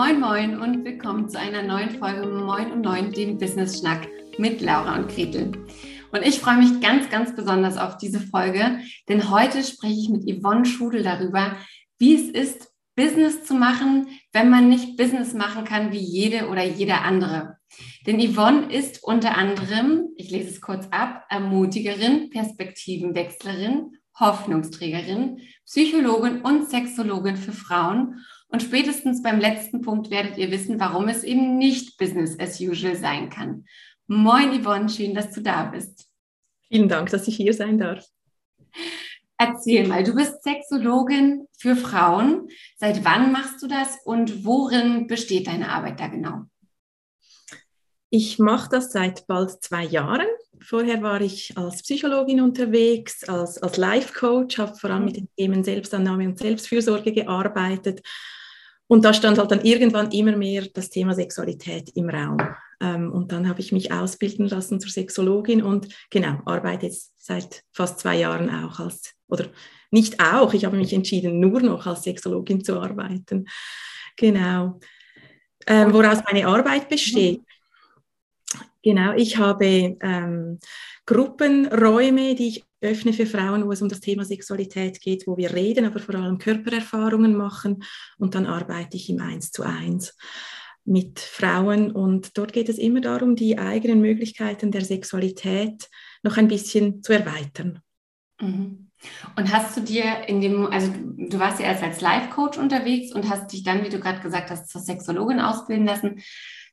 Moin Moin und willkommen zu einer neuen Folge Moin und Neun, dem Business Schnack mit Laura und Gretel. Und ich freue mich ganz, ganz besonders auf diese Folge, denn heute spreche ich mit Yvonne Schudel darüber, wie es ist, Business zu machen, wenn man nicht Business machen kann wie jede oder jeder andere. Denn Yvonne ist unter anderem, ich lese es kurz ab, Ermutigerin, Perspektivenwechslerin, Hoffnungsträgerin, Psychologin und Sexologin für Frauen. Und spätestens beim letzten Punkt werdet ihr wissen, warum es eben nicht Business as usual sein kann. Moin Yvonne, schön, dass du da bist. Vielen Dank, dass ich hier sein darf. Erzähl mal, du bist Sexologin für Frauen. Seit wann machst du das und worin besteht deine Arbeit da genau? Ich mache das seit bald zwei Jahren. Vorher war ich als Psychologin unterwegs, als, als Life-Coach, habe vor allem mit den Themen Selbstannahme und Selbstfürsorge gearbeitet. Und da stand halt dann irgendwann immer mehr das Thema Sexualität im Raum. Ähm, und dann habe ich mich ausbilden lassen zur Sexologin und genau, arbeite jetzt seit fast zwei Jahren auch als, oder nicht auch, ich habe mich entschieden, nur noch als Sexologin zu arbeiten. Genau. Ähm, woraus meine Arbeit besteht. Genau, ich habe ähm, Gruppenräume, die ich öffne für Frauen, wo es um das Thema Sexualität geht, wo wir reden, aber vor allem Körpererfahrungen machen und dann arbeite ich im Eins zu eins mit Frauen und dort geht es immer darum, die eigenen Möglichkeiten der Sexualität noch ein bisschen zu erweitern. Mhm. Und hast du dir in dem, also du warst ja erst als Life-Coach unterwegs und hast dich dann, wie du gerade gesagt hast, zur Sexologin ausbilden lassen.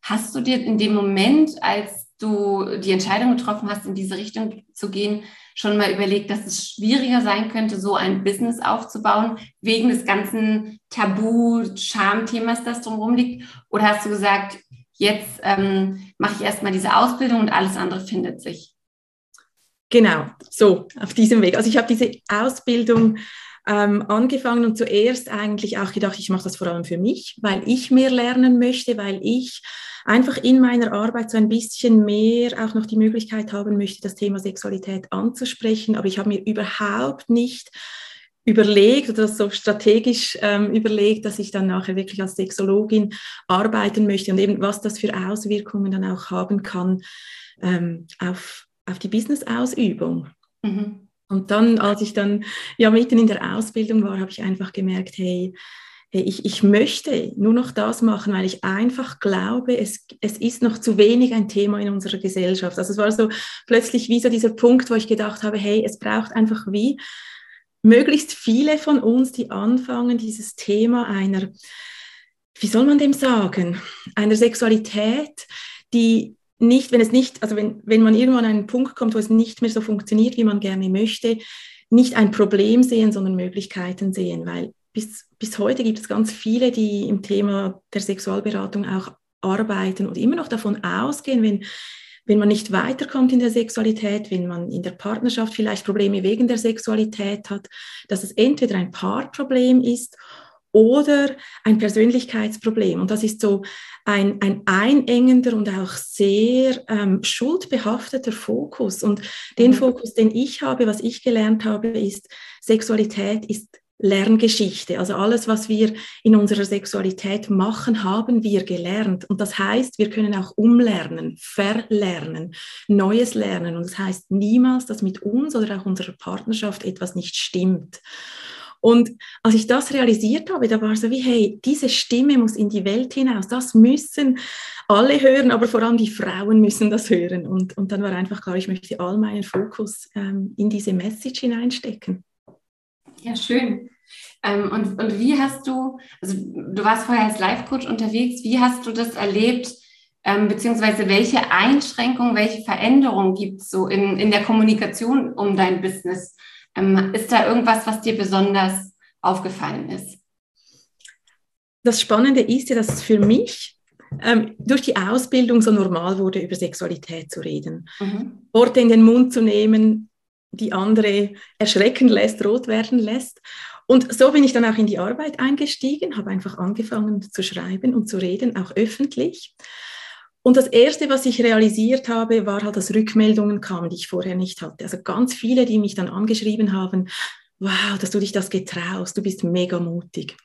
Hast du dir in dem Moment, als du die Entscheidung getroffen hast, in diese Richtung zu gehen, schon mal überlegt, dass es schwieriger sein könnte, so ein Business aufzubauen, wegen des ganzen Tabu-Scham-Themas, das drumherum liegt? Oder hast du gesagt, jetzt ähm, mache ich erstmal diese Ausbildung und alles andere findet sich? Genau, so auf diesem Weg. Also ich habe diese Ausbildung ähm, angefangen und zuerst eigentlich auch gedacht, ich mache das vor allem für mich, weil ich mehr lernen möchte, weil ich einfach in meiner Arbeit so ein bisschen mehr auch noch die Möglichkeit haben möchte, das Thema Sexualität anzusprechen. Aber ich habe mir überhaupt nicht überlegt oder so strategisch ähm, überlegt, dass ich dann nachher wirklich als Sexologin arbeiten möchte und eben was das für Auswirkungen dann auch haben kann ähm, auf, auf die Business-Ausübung. Mhm. Und dann, als ich dann ja mitten in der Ausbildung war, habe ich einfach gemerkt, hey, ich, ich möchte nur noch das machen, weil ich einfach glaube, es, es ist noch zu wenig ein Thema in unserer Gesellschaft. Also es war so plötzlich wie so dieser Punkt, wo ich gedacht habe, hey, es braucht einfach wie möglichst viele von uns, die anfangen, dieses Thema einer, wie soll man dem sagen, einer Sexualität, die nicht, wenn es nicht, also wenn, wenn man irgendwann an einen Punkt kommt, wo es nicht mehr so funktioniert, wie man gerne möchte, nicht ein Problem sehen, sondern Möglichkeiten sehen, weil bis, bis heute gibt es ganz viele, die im Thema der Sexualberatung auch arbeiten und immer noch davon ausgehen, wenn, wenn man nicht weiterkommt in der Sexualität, wenn man in der Partnerschaft vielleicht Probleme wegen der Sexualität hat, dass es entweder ein Paarproblem ist oder ein Persönlichkeitsproblem. Und das ist so ein, ein einengender und auch sehr ähm, schuldbehafteter Fokus. Und den mhm. Fokus, den ich habe, was ich gelernt habe, ist, Sexualität ist Lerngeschichte. Also alles, was wir in unserer Sexualität machen, haben wir gelernt. Und das heißt, wir können auch umlernen, verlernen, Neues lernen. Und das heißt niemals, dass mit uns oder auch unserer Partnerschaft etwas nicht stimmt. Und als ich das realisiert habe, da war so wie, hey, diese Stimme muss in die Welt hinaus. Das müssen alle hören, aber vor allem die Frauen müssen das hören. Und, und dann war einfach klar, ich möchte all meinen Fokus ähm, in diese Message hineinstecken. Ja, schön. Ähm, und, und wie hast du, also du warst vorher als Life-Coach unterwegs, wie hast du das erlebt, ähm, beziehungsweise welche Einschränkungen, welche Veränderungen gibt es so in, in der Kommunikation um dein Business? Ähm, ist da irgendwas, was dir besonders aufgefallen ist? Das Spannende ist ja, dass es für mich ähm, durch die Ausbildung so normal wurde, über Sexualität zu reden. Mhm. Worte in den Mund zu nehmen, die andere erschrecken lässt, rot werden lässt. Und so bin ich dann auch in die Arbeit eingestiegen, habe einfach angefangen zu schreiben und zu reden, auch öffentlich. Und das Erste, was ich realisiert habe, war halt, dass Rückmeldungen kamen, die ich vorher nicht hatte. Also ganz viele, die mich dann angeschrieben haben, wow, dass du dich das getraust, du bist mega mutig.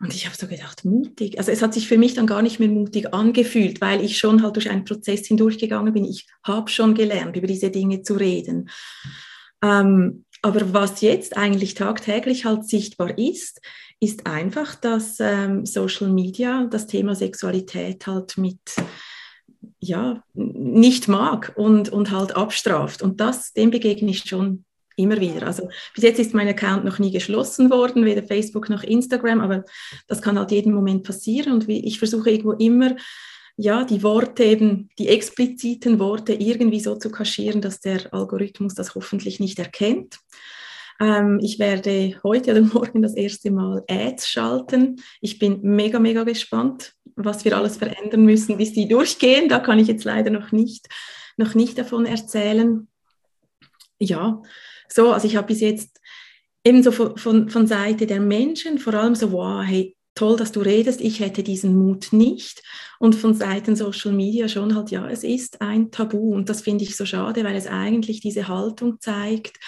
Und ich habe so gedacht, mutig. Also es hat sich für mich dann gar nicht mehr mutig angefühlt, weil ich schon halt durch einen Prozess hindurchgegangen bin. Ich habe schon gelernt, über diese Dinge zu reden. Ähm, aber was jetzt eigentlich tagtäglich halt sichtbar ist, ist einfach, dass ähm, Social Media das Thema Sexualität halt mit ja, nicht mag und, und halt abstraft. Und das, dem begegne ich schon immer wieder. Also bis jetzt ist mein Account noch nie geschlossen worden, weder Facebook noch Instagram, aber das kann halt jeden Moment passieren und ich versuche irgendwo immer, ja, die Worte eben, die expliziten Worte irgendwie so zu kaschieren, dass der Algorithmus das hoffentlich nicht erkennt. Ähm, ich werde heute oder morgen das erste Mal Ads schalten. Ich bin mega, mega gespannt, was wir alles verändern müssen, bis die durchgehen. Da kann ich jetzt leider noch nicht, noch nicht davon erzählen. Ja, so, also ich habe bis jetzt eben so von, von, von Seite der Menschen vor allem so, wow, hey, toll, dass du redest, ich hätte diesen Mut nicht. Und von Seiten Social Media schon halt, ja, es ist ein Tabu und das finde ich so schade, weil es eigentlich diese Haltung zeigt,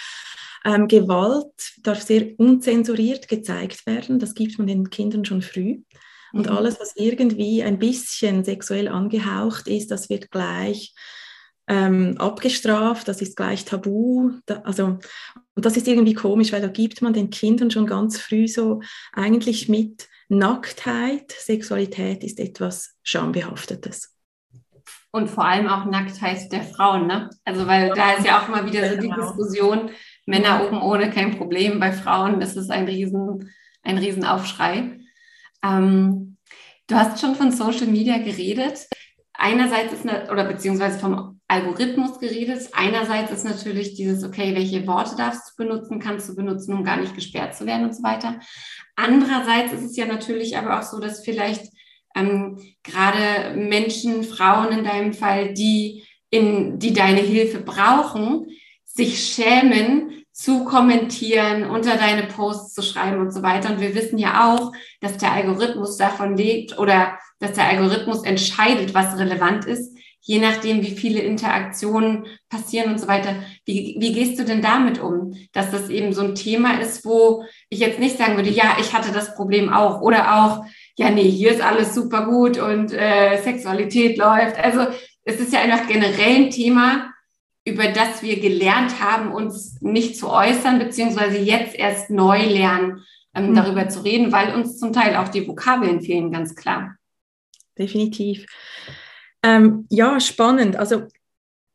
ähm, Gewalt darf sehr unzensuriert gezeigt werden. Das gibt man den Kindern schon früh. Und mhm. alles, was irgendwie ein bisschen sexuell angehaucht ist, das wird gleich ähm, abgestraft, das ist gleich tabu. Da, also, und das ist irgendwie komisch, weil da gibt man den Kindern schon ganz früh so eigentlich mit Nacktheit, Sexualität ist etwas Schambehaftetes. Und vor allem auch Nacktheit der Frauen, ne? Also, weil da ist ja auch immer wieder so die genau. Diskussion, Männer oben ohne kein Problem, bei Frauen ist es ein riesen, ein Riesenaufschrei. Ähm, du hast schon von Social Media geredet. Einerseits ist, eine, oder beziehungsweise vom Algorithmus geredet. Einerseits ist natürlich dieses, okay, welche Worte darfst du benutzen, kannst du benutzen, um gar nicht gesperrt zu werden und so weiter. Andererseits ist es ja natürlich aber auch so, dass vielleicht ähm, gerade Menschen, Frauen in deinem Fall, die, in, die deine Hilfe brauchen, sich schämen, zu kommentieren, unter deine Posts zu schreiben und so weiter. Und wir wissen ja auch, dass der Algorithmus davon lebt oder dass der Algorithmus entscheidet, was relevant ist, je nachdem, wie viele Interaktionen passieren und so weiter. Wie, wie gehst du denn damit um, dass das eben so ein Thema ist, wo ich jetzt nicht sagen würde, ja, ich hatte das Problem auch oder auch, ja, nee, hier ist alles super gut und äh, Sexualität läuft. Also es ist ja einfach generell ein Thema, über das wir gelernt haben, uns nicht zu äußern, beziehungsweise jetzt erst neu lernen, ähm, mhm. darüber zu reden, weil uns zum Teil auch die Vokabeln fehlen, ganz klar. Definitiv. Ähm, ja, spannend. Also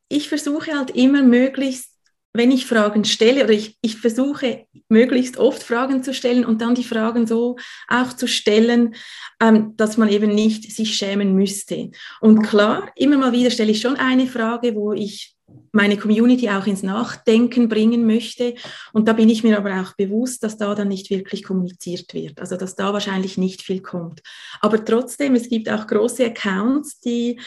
ich versuche halt immer möglichst, wenn ich Fragen stelle, oder ich, ich versuche möglichst oft Fragen zu stellen und dann die Fragen so auch zu stellen, ähm, dass man eben nicht sich schämen müsste. Und klar, immer mal wieder stelle ich schon eine Frage, wo ich meine Community auch ins Nachdenken bringen möchte. Und da bin ich mir aber auch bewusst, dass da dann nicht wirklich kommuniziert wird, also dass da wahrscheinlich nicht viel kommt. Aber trotzdem, es gibt auch große Accounts, die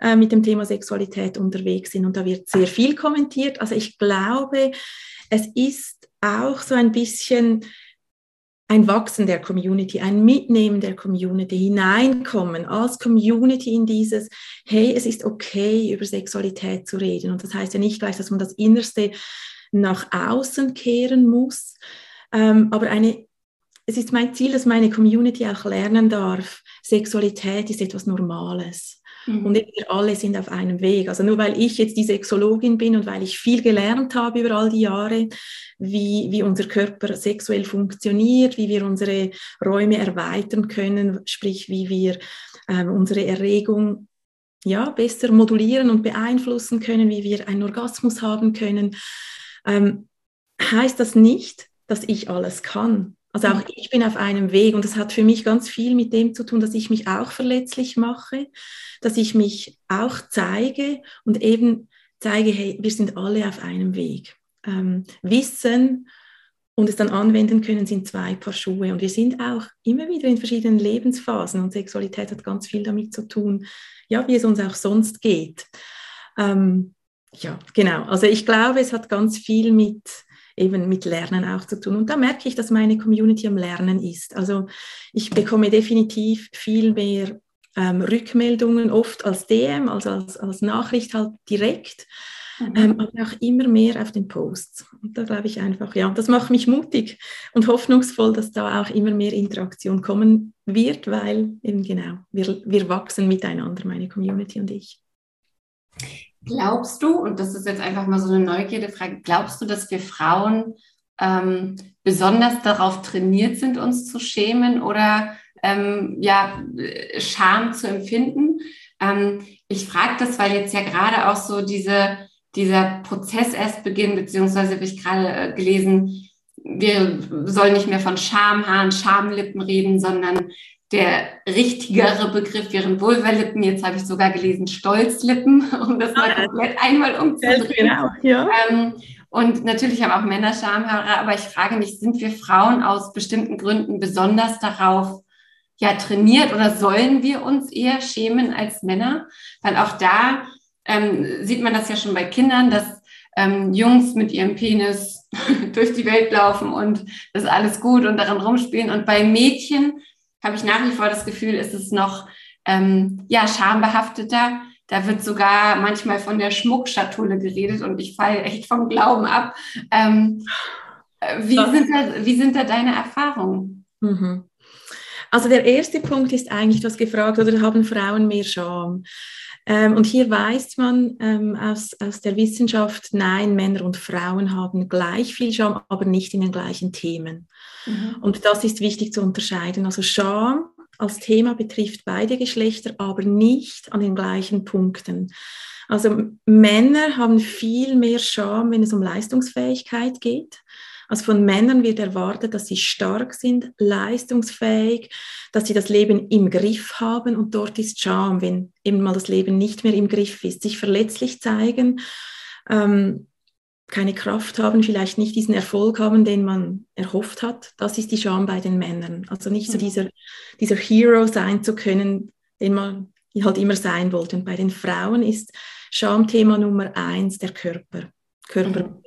äh, mit dem Thema Sexualität unterwegs sind und da wird sehr viel kommentiert. Also ich glaube, es ist auch so ein bisschen ein Wachsen der Community, ein Mitnehmen der Community, hineinkommen als Community in dieses, hey, es ist okay, über Sexualität zu reden. Und das heißt ja nicht gleich, dass man das Innerste nach außen kehren muss, ähm, aber eine, es ist mein Ziel, dass meine Community auch lernen darf, Sexualität ist etwas Normales. Mhm. Und wir alle sind auf einem Weg. Also nur weil ich jetzt die Sexologin bin und weil ich viel gelernt habe über all die Jahre, wie, wie unser Körper sexuell funktioniert, wie wir unsere Räume erweitern können, sprich wie wir ähm, unsere Erregung ja, besser modulieren und beeinflussen können, wie wir einen Orgasmus haben können, ähm, heißt das nicht, dass ich alles kann. Also auch ich bin auf einem Weg und das hat für mich ganz viel mit dem zu tun, dass ich mich auch verletzlich mache, dass ich mich auch zeige und eben zeige, hey, wir sind alle auf einem Weg. Ähm, Wissen und es dann anwenden können sind zwei Paar Schuhe und wir sind auch immer wieder in verschiedenen Lebensphasen und Sexualität hat ganz viel damit zu tun, ja, wie es uns auch sonst geht. Ähm, ja, genau. Also ich glaube, es hat ganz viel mit eben mit Lernen auch zu tun. Und da merke ich, dass meine Community am Lernen ist. Also ich bekomme definitiv viel mehr ähm, Rückmeldungen, oft als DM, also als, als Nachricht halt direkt. mhm. ähm, aber auch immer mehr auf den Posts. Und da glaube ich einfach, ja, das macht mich mutig und hoffnungsvoll, dass da auch immer mehr Interaktion kommen wird, weil eben genau, wir, wir wachsen miteinander, meine Community und ich. Glaubst du, und das ist jetzt einfach mal so eine Neugierde-Frage, glaubst du, dass wir Frauen ähm, besonders darauf trainiert sind, uns zu schämen oder ähm, ja, Scham zu empfinden? Ähm, ich frage das, weil jetzt ja gerade auch so diese, dieser Prozess erst beginnt, beziehungsweise habe ich gerade äh, gelesen, wir sollen nicht mehr von Schamhaaren, Schamlippen reden, sondern der richtigere Begriff wären Vulvalippen. Jetzt habe ich sogar gelesen Stolzlippen, um das mal ah, komplett einmal umzudrehen. Genau, ja. Ähm, und natürlich haben auch Männer Schamhaare, aber ich frage mich, sind wir Frauen aus bestimmten Gründen besonders darauf ja trainiert oder sollen wir uns eher schämen als Männer? Weil auch da ähm, sieht man das ja schon bei Kindern, dass ähm, Jungs mit ihrem Penis durch die Welt laufen und das ist alles gut und daran rumspielen. Und bei Mädchen habe ich nach wie vor das Gefühl, ist es noch ähm, ja schambehafteter. Da wird sogar manchmal von der Schmuckschatulle geredet und ich falle echt vom Glauben ab. Ähm, wie, sind da, wie sind da deine Erfahrungen? Mhm. Also der erste Punkt ist eigentlich, du hast gefragt, oder haben Frauen mehr Scham? Ähm, und hier weiß man ähm, aus, aus der Wissenschaft, nein, Männer und Frauen haben gleich viel Scham, aber nicht in den gleichen Themen. Mhm. Und das ist wichtig zu unterscheiden. Also Scham als Thema betrifft beide Geschlechter, aber nicht an den gleichen Punkten. Also Männer haben viel mehr Scham, wenn es um Leistungsfähigkeit geht. Also von Männern wird erwartet, dass sie stark sind, leistungsfähig, dass sie das Leben im Griff haben und dort ist Charme, wenn eben mal das Leben nicht mehr im Griff ist, sich verletzlich zeigen, ähm, keine Kraft haben, vielleicht nicht diesen Erfolg haben, den man erhofft hat. Das ist die Scham bei den Männern. Also nicht so mhm. dieser, dieser Hero sein zu können, den man halt immer sein wollte. Und bei den Frauen ist Schamthema Nummer eins der Körper. Körper. Mhm.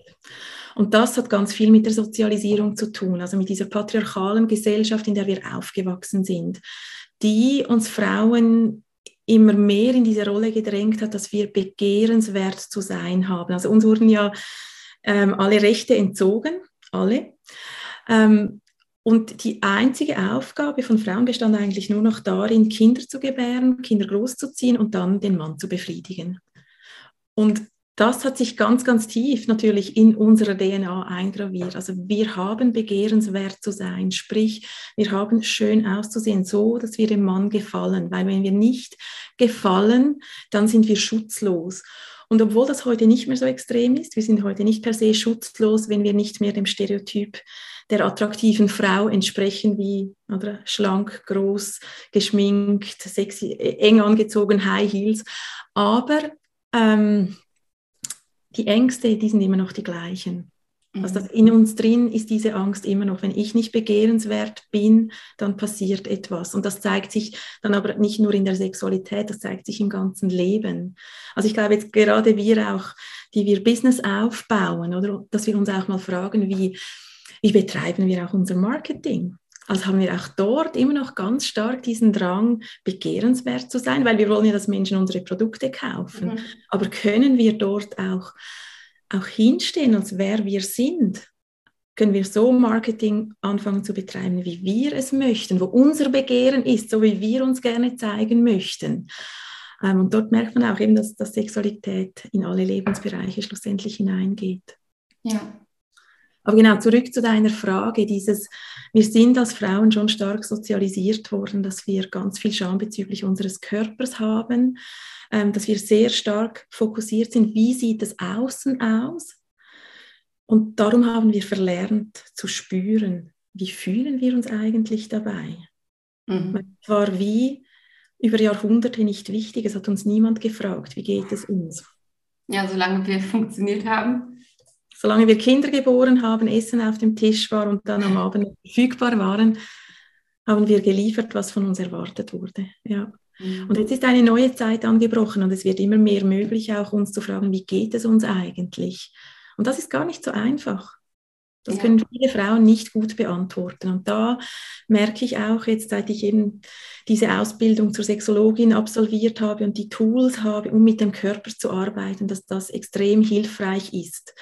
Und das hat ganz viel mit der Sozialisierung zu tun, also mit dieser patriarchalen Gesellschaft, in der wir aufgewachsen sind, die uns Frauen immer mehr in diese Rolle gedrängt hat, dass wir begehrenswert zu sein haben. Also uns wurden ja ähm, alle Rechte entzogen, alle. Ähm, und die einzige Aufgabe von Frauen bestand eigentlich nur noch darin, Kinder zu gebären, Kinder großzuziehen und dann den Mann zu befriedigen. Und das hat sich ganz, ganz tief natürlich in unserer DNA eingraviert. Also wir haben begehrenswert zu sein, sprich, wir haben schön auszusehen, so dass wir dem Mann gefallen. Weil wenn wir nicht gefallen, dann sind wir schutzlos. Und obwohl das heute nicht mehr so extrem ist, wir sind heute nicht per se schutzlos, wenn wir nicht mehr dem Stereotyp der attraktiven Frau entsprechen, wie oder, schlank, groß, geschminkt, sexy, eng angezogen, High Heels. Aber ähm, die Ängste, die sind immer noch die gleichen. Also das in uns drin ist diese Angst immer noch. Wenn ich nicht begehrenswert bin, dann passiert etwas. Und das zeigt sich dann aber nicht nur in der Sexualität, das zeigt sich im ganzen Leben. Also ich glaube jetzt gerade wir auch, die wir Business aufbauen, oder dass wir uns auch mal fragen, wie, wie betreiben wir auch unser Marketing? Also haben wir auch dort immer noch ganz stark diesen Drang, begehrenswert zu sein, weil wir wollen ja, dass Menschen unsere Produkte kaufen. Mhm. Aber können wir dort auch, auch hinstehen, als wer wir sind? Können wir so Marketing anfangen zu betreiben, wie wir es möchten, wo unser Begehren ist, so wie wir uns gerne zeigen möchten? Ähm, und dort merkt man auch eben, dass, dass Sexualität in alle Lebensbereiche schlussendlich hineingeht. Ja, aber genau, zurück zu deiner Frage, dieses, wir sind als Frauen schon stark sozialisiert worden, dass wir ganz viel Scham bezüglich unseres Körpers haben, ähm, dass wir sehr stark fokussiert sind, wie sieht es außen aus? Und darum haben wir verlernt zu spüren, wie fühlen wir uns eigentlich dabei? Mhm. Es war wie über Jahrhunderte nicht wichtig, es hat uns niemand gefragt, wie geht es uns? Ja, solange wir funktioniert haben, solange wir Kinder geboren haben, Essen auf dem Tisch war und dann am Abend verfügbar waren, haben wir geliefert, was von uns erwartet wurde. Ja. Mhm. Und jetzt ist eine neue Zeit angebrochen und es wird immer mehr möglich, auch uns zu fragen, wie geht es uns eigentlich? Und das ist gar nicht so einfach. Das ja. können viele Frauen nicht gut beantworten. Und da merke ich auch jetzt, seit ich eben diese Ausbildung zur Sexologin absolviert habe und die Tools habe, um mit dem Körper zu arbeiten, dass das extrem hilfreich ist.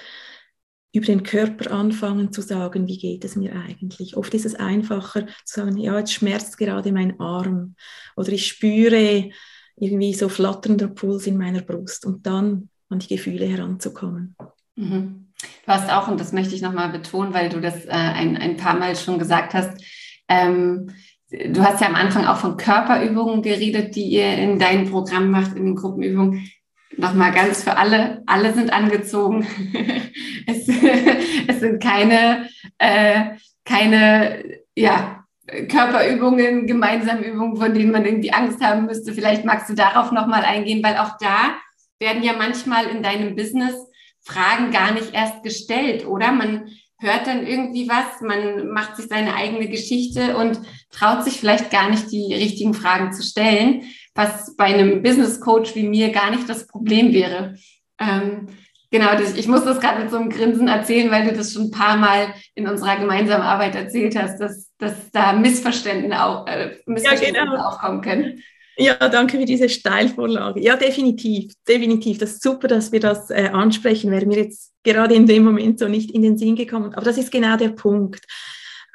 Über den Körper anfangen zu sagen, wie geht es mir eigentlich? Oft ist es einfacher zu sagen, ja, jetzt schmerzt gerade mein Arm oder ich spüre irgendwie so flatternder Puls in meiner Brust und dann an die Gefühle heranzukommen. Mhm. Du hast auch, und das möchte ich nochmal betonen, weil du das äh, ein, ein paar Mal schon gesagt hast, ähm, du hast ja am Anfang auch von Körperübungen geredet, die ihr in deinem Programm macht, in den Gruppenübungen. Nochmal ganz für alle, alle sind angezogen. es, es, sind keine, äh, keine, ja, Körperübungen, gemeinsame Übungen, von denen man irgendwie Angst haben müsste. Vielleicht magst du darauf nochmal eingehen, weil auch da werden ja manchmal in deinem Business Fragen gar nicht erst gestellt, oder? Man hört dann irgendwie was, man macht sich seine eigene Geschichte und traut sich vielleicht gar nicht die richtigen Fragen zu stellen, was bei einem Business Coach wie mir gar nicht das Problem wäre. Ähm, genau, ich muss das gerade mit so einem Grinsen erzählen, weil du das schon ein paar Mal in unserer gemeinsamen Arbeit erzählt hast, dass, dass da Missverständnisse, auch, äh, Missverständnisse ja, genau. aufkommen können. Ja, danke für diese Steilvorlage. Ja, definitiv, definitiv. Das ist super, dass wir das äh, ansprechen. Wäre mir jetzt gerade in dem Moment so nicht in den Sinn gekommen. Aber das ist genau der Punkt.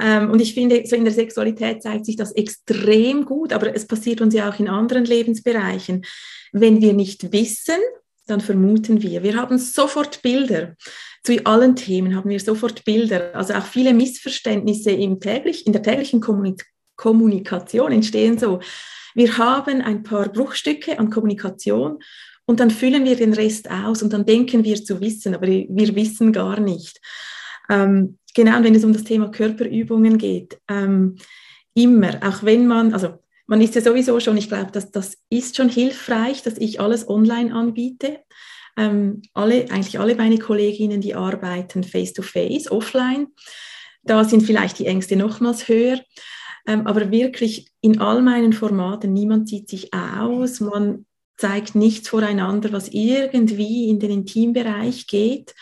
Ähm, und ich finde, so in der Sexualität zeigt sich das extrem gut, aber es passiert uns ja auch in anderen Lebensbereichen. Wenn wir nicht wissen, dann vermuten wir. Wir haben sofort Bilder. Zu allen Themen haben wir sofort Bilder. Also auch viele Missverständnisse im täglich, in der täglichen Kommunik Kommunikation entstehen so wir haben ein paar Bruchstücke an Kommunikation und dann füllen wir den Rest aus und dann denken wir zu wissen, aber wir wissen gar nicht. Ähm, genau, wenn es um das Thema Körperübungen geht, ähm, immer, auch wenn man, also man ist ja sowieso schon, ich glaube, dass das ist schon hilfreich, dass ich alles online anbiete. Ähm, alle, eigentlich alle meine Kolleginnen, die arbeiten face-to-face, -face, offline. Da sind vielleicht die Ängste nochmals höher. Ähm, aber wirklich in all meinen Formaten, niemand sieht sich aus, man zeigt nichts voreinander, was irgendwie in den Intimbereich geht.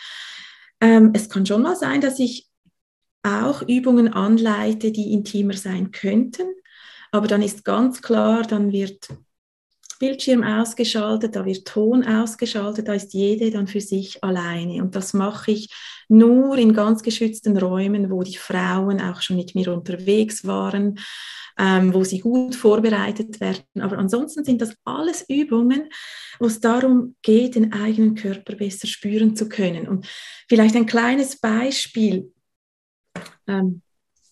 Ähm, es kann schon mal sein, dass ich auch Übungen anleite, die intimer sein könnten, aber dann ist ganz klar, dann wird Bildschirm ausgeschaltet, da wird Ton ausgeschaltet, da ist jede dann für sich alleine. Und das mache ich nur in ganz geschützten Räumen, wo die Frauen auch schon mit mir unterwegs waren, ähm, wo sie gut vorbereitet werden. Aber ansonsten sind das alles Übungen, wo es darum geht, den eigenen Körper besser spüren zu können. Und vielleicht ein kleines Beispiel. Ähm,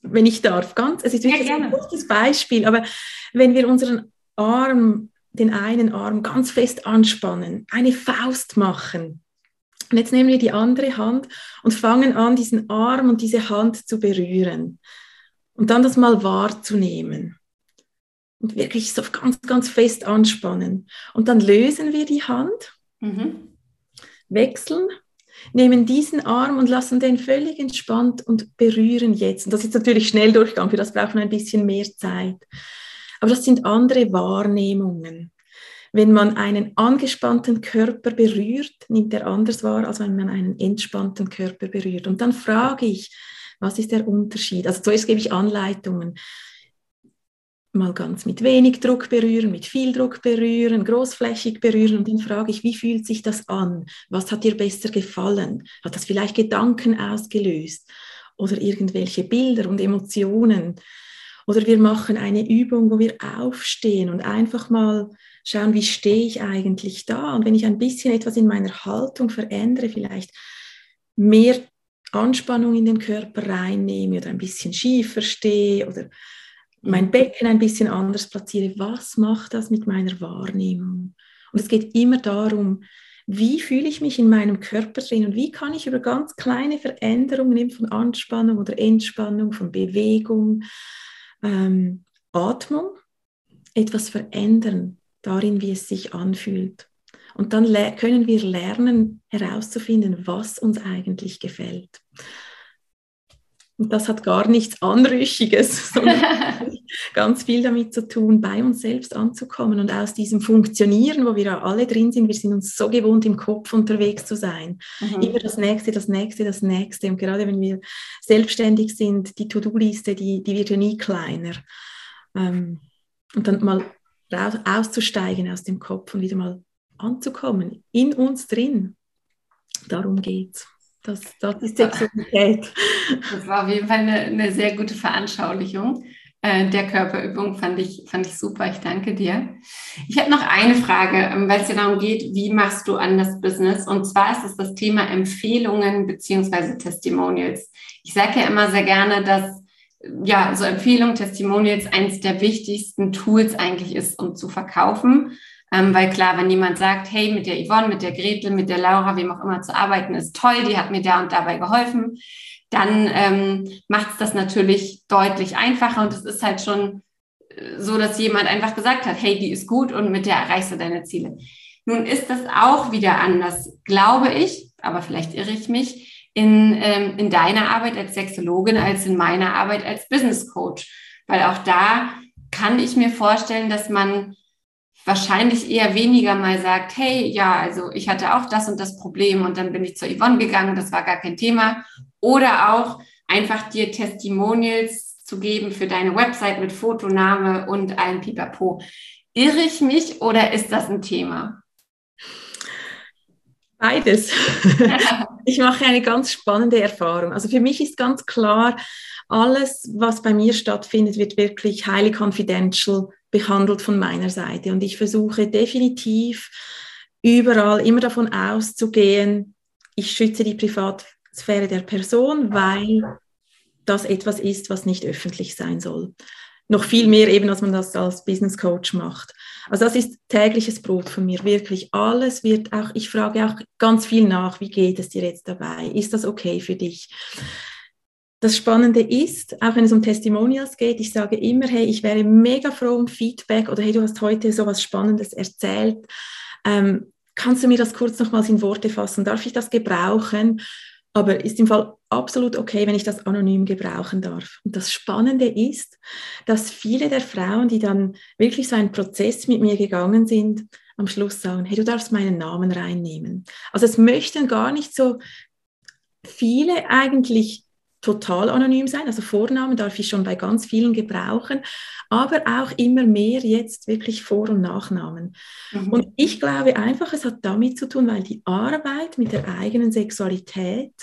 wenn ich darf, ganz, es ist wirklich ja, ein gutes Beispiel, aber wenn wir unseren Arm den einen Arm ganz fest anspannen, eine Faust machen. Und jetzt nehmen wir die andere Hand und fangen an, diesen Arm und diese Hand zu berühren. Und dann das mal wahrzunehmen. Und wirklich so ganz, ganz fest anspannen. Und dann lösen wir die Hand, mhm. wechseln, nehmen diesen Arm und lassen den völlig entspannt und berühren jetzt. Und das ist natürlich Schnelldurchgang, für das braucht man ein bisschen mehr Zeit. Aber das sind andere Wahrnehmungen. Wenn man einen angespannten Körper berührt, nimmt er anders wahr, als wenn man einen entspannten Körper berührt. Und dann frage ich, was ist der Unterschied? Also zuerst gebe ich Anleitungen. Mal ganz mit wenig Druck berühren, mit viel Druck berühren, großflächig berühren und dann frage ich, wie fühlt sich das an? Was hat dir besser gefallen? Hat das vielleicht Gedanken ausgelöst oder irgendwelche Bilder und Emotionen? Oder wir machen eine Übung, wo wir aufstehen und einfach mal schauen, wie stehe ich eigentlich da. Und wenn ich ein bisschen etwas in meiner Haltung verändere, vielleicht mehr Anspannung in den Körper reinnehme oder ein bisschen schiefer stehe oder mein Becken ein bisschen anders platziere, was macht das mit meiner Wahrnehmung? Und es geht immer darum, wie fühle ich mich in meinem Körper drin und wie kann ich über ganz kleine Veränderungen von Anspannung oder Entspannung, von Bewegung, ähm, Atmung etwas verändern darin, wie es sich anfühlt. Und dann können wir lernen herauszufinden, was uns eigentlich gefällt. Und das hat gar nichts Anrüchiges, sondern ganz viel damit zu tun, bei uns selbst anzukommen und aus diesem Funktionieren, wo wir ja alle drin sind, wir sind uns so gewohnt, im Kopf unterwegs zu sein. Mhm. Immer das Nächste, das Nächste, das Nächste. Und gerade wenn wir selbstständig sind, die To-Do-Liste, die, die wird ja nie kleiner. Ähm, und dann mal raus, auszusteigen aus dem Kopf und wieder mal anzukommen, in uns drin. Darum geht's. Das, das ist Sexualität. Das war auf jeden Fall eine, eine sehr gute Veranschaulichung äh, der Körperübung. Fand ich, fand ich super. Ich danke dir. Ich habe noch eine Frage, ähm, weil es ja darum geht, wie machst du an das Business? Und zwar ist es das Thema Empfehlungen beziehungsweise Testimonials. Ich sage ja immer sehr gerne, dass ja, so Empfehlungen, Testimonials eines der wichtigsten Tools eigentlich ist, um zu verkaufen. Ähm, weil klar, wenn jemand sagt, hey, mit der Yvonne, mit der Gretel, mit der Laura, wem auch immer zu arbeiten, ist toll, die hat mir da und dabei geholfen, dann ähm, macht es das natürlich deutlich einfacher und es ist halt schon äh, so, dass jemand einfach gesagt hat, hey, die ist gut und mit der erreichst du deine Ziele. Nun ist das auch wieder anders, glaube ich, aber vielleicht irre ich mich, in, ähm, in deiner Arbeit als Sexologin als in meiner Arbeit als Business Coach. Weil auch da kann ich mir vorstellen, dass man wahrscheinlich eher weniger mal sagt, hey, ja, also ich hatte auch das und das Problem und dann bin ich zur Yvonne gegangen, das war gar kein Thema. Oder auch einfach dir Testimonials zu geben für deine Website mit Fotoname und allem Pipapo. Irre ich mich oder ist das ein Thema? Beides. ich mache eine ganz spannende Erfahrung. Also für mich ist ganz klar, alles, was bei mir stattfindet, wird wirklich highly confidential behandelt von meiner Seite. Und ich versuche definitiv überall immer davon auszugehen, ich schütze die Privatsphäre der Person, weil das etwas ist, was nicht öffentlich sein soll. Noch viel mehr eben, als man das als Business Coach macht. Also das ist tägliches Brot von mir, wirklich. Alles wird auch, ich frage auch ganz viel nach, wie geht es dir jetzt dabei? Ist das okay für dich? Das Spannende ist, auch wenn es um Testimonials geht, ich sage immer, hey, ich wäre mega froh um Feedback oder hey, du hast heute so was Spannendes erzählt. Ähm, kannst du mir das kurz nochmals in Worte fassen? Darf ich das gebrauchen? Aber ist im Fall absolut okay, wenn ich das anonym gebrauchen darf. Und das Spannende ist, dass viele der Frauen, die dann wirklich so einen Prozess mit mir gegangen sind, am Schluss sagen, hey, du darfst meinen Namen reinnehmen. Also es möchten gar nicht so viele eigentlich total anonym sein. Also Vornamen darf ich schon bei ganz vielen gebrauchen, aber auch immer mehr jetzt wirklich Vor- und Nachnamen. Mhm. Und ich glaube einfach, es hat damit zu tun, weil die Arbeit mit der eigenen Sexualität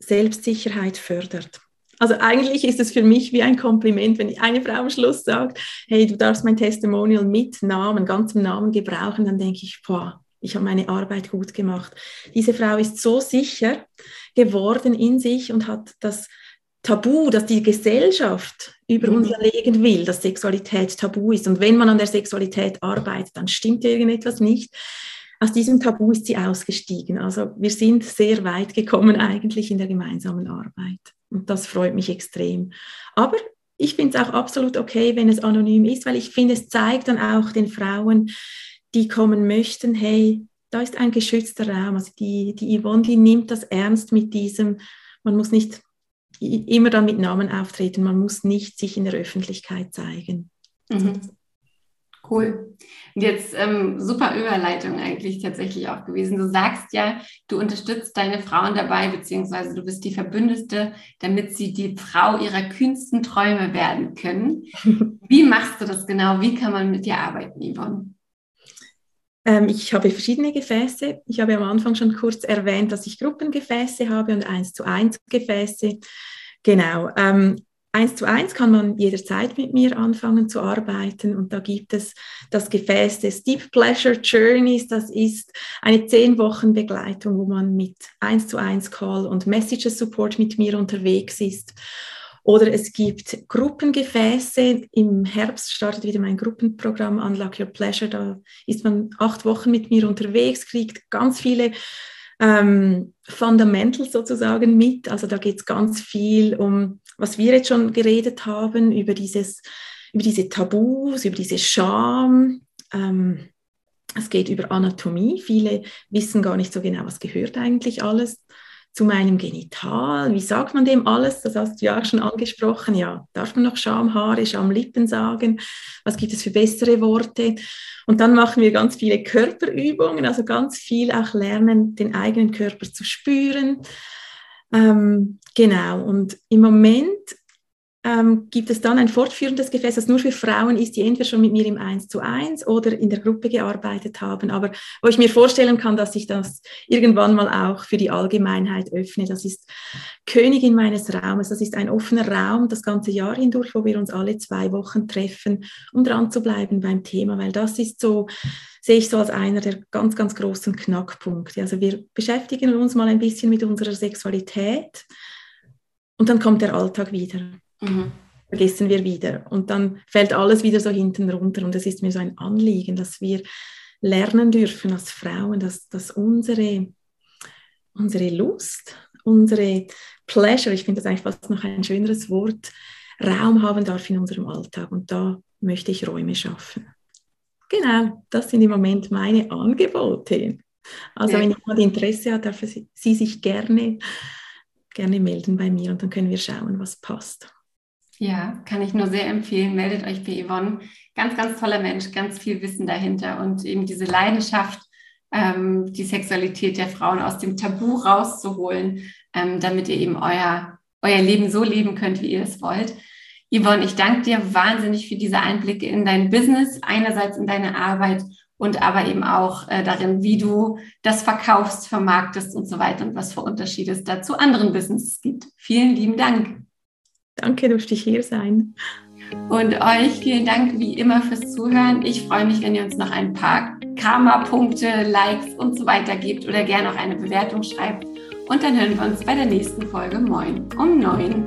Selbstsicherheit fördert. Also eigentlich ist es für mich wie ein Kompliment, wenn eine Frau am Schluss sagt, hey, du darfst mein Testimonial mit Namen, ganzem Namen gebrauchen, dann denke ich, boah, ich habe meine Arbeit gut gemacht. Diese Frau ist so sicher geworden in sich und hat das Tabu, das die Gesellschaft über mhm. uns erlegen will, dass Sexualität tabu ist. Und wenn man an der Sexualität arbeitet, dann stimmt irgendetwas nicht. Aus diesem Tabu ist sie ausgestiegen. Also wir sind sehr weit gekommen eigentlich in der gemeinsamen Arbeit. Und das freut mich extrem. Aber ich finde es auch absolut okay, wenn es anonym ist, weil ich finde, es zeigt dann auch den Frauen, die kommen möchten, hey, da ist ein geschützter Raum. Also die, die Yvonne, die nimmt das ernst mit diesem, man muss nicht immer dann mit Namen auftreten, man muss nicht sich in der Öffentlichkeit zeigen. Mhm. Cool. Und jetzt ähm, super Überleitung eigentlich tatsächlich auch gewesen. Du sagst ja, du unterstützt deine Frauen dabei, beziehungsweise du bist die Verbündeste, damit sie die Frau ihrer kühnsten Träume werden können. Wie machst du das genau? Wie kann man mit dir arbeiten, Yvonne? Ähm, ich habe verschiedene Gefäße. Ich habe am Anfang schon kurz erwähnt, dass ich Gruppengefäße habe und eins zu eins Gefäße. Genau. Ähm, eins zu eins kann man jederzeit mit mir anfangen zu arbeiten und da gibt es das Gefäß des Deep Pleasure Journeys. Das ist eine zehn Wochen Begleitung, wo man mit eins zu eins Call und Messages Support mit mir unterwegs ist oder es gibt Gruppengefäße. Im Herbst startet wieder mein Gruppenprogramm Unlock Your Pleasure. Da ist man acht Wochen mit mir unterwegs, kriegt ganz viele ähm, Fundamentals sozusagen mit. Also da geht es ganz viel um, was wir jetzt schon geredet haben, über, dieses, über diese Tabus, über diese Scham. Ähm, es geht über Anatomie. Viele wissen gar nicht so genau, was gehört eigentlich alles zu meinem Genital. Wie sagt man dem alles? Das hast du ja auch schon angesprochen. Ja, darf man noch Schamhaare, Schamlippen sagen? Was gibt es für bessere Worte? Und dann machen wir ganz viele Körperübungen, also ganz viel auch lernen, den eigenen Körper zu spüren. Ähm, genau. Und im Moment ähm, gibt es dann ein fortführendes Gefäß, das nur für Frauen ist, die entweder schon mit mir im 1 zu 1 oder in der Gruppe gearbeitet haben, aber wo ich mir vorstellen kann, dass ich das irgendwann mal auch für die Allgemeinheit öffne. Das ist Königin meines Raumes, das ist ein offener Raum das ganze Jahr hindurch, wo wir uns alle zwei Wochen treffen, um dran zu bleiben beim Thema, weil das ist so, sehe ich so als einer der ganz, ganz großen Knackpunkte. Also wir beschäftigen uns mal ein bisschen mit unserer Sexualität und dann kommt der Alltag wieder. Mhm. Vergessen wir wieder. Und dann fällt alles wieder so hinten runter. Und es ist mir so ein Anliegen, dass wir lernen dürfen als Frauen, dass, dass unsere, unsere Lust, unsere Pleasure, ich finde das eigentlich fast noch ein schöneres Wort, Raum haben darf in unserem Alltag. Und da möchte ich Räume schaffen. Genau, das sind im Moment meine Angebote. Also ja. wenn jemand Interesse hat, darf sie sich gerne, gerne melden bei mir und dann können wir schauen, was passt. Ja, kann ich nur sehr empfehlen. Meldet euch bei Yvonne. Ganz, ganz toller Mensch, ganz viel Wissen dahinter und eben diese Leidenschaft, ähm, die Sexualität der Frauen aus dem Tabu rauszuholen, ähm, damit ihr eben euer, euer Leben so leben könnt, wie ihr es wollt. Yvonne, ich danke dir wahnsinnig für diese Einblicke in dein Business, einerseits in deine Arbeit und aber eben auch äh, darin, wie du das verkaufst, vermarktest und so weiter und was für Unterschiede es da zu anderen Businesses gibt. Vielen lieben Dank. Danke, durfte ich hier sein. Und euch vielen Dank wie immer fürs Zuhören. Ich freue mich, wenn ihr uns noch ein paar Karma-Punkte, Likes und so weiter gebt oder gerne noch eine Bewertung schreibt. Und dann hören wir uns bei der nächsten Folge Moin um neun.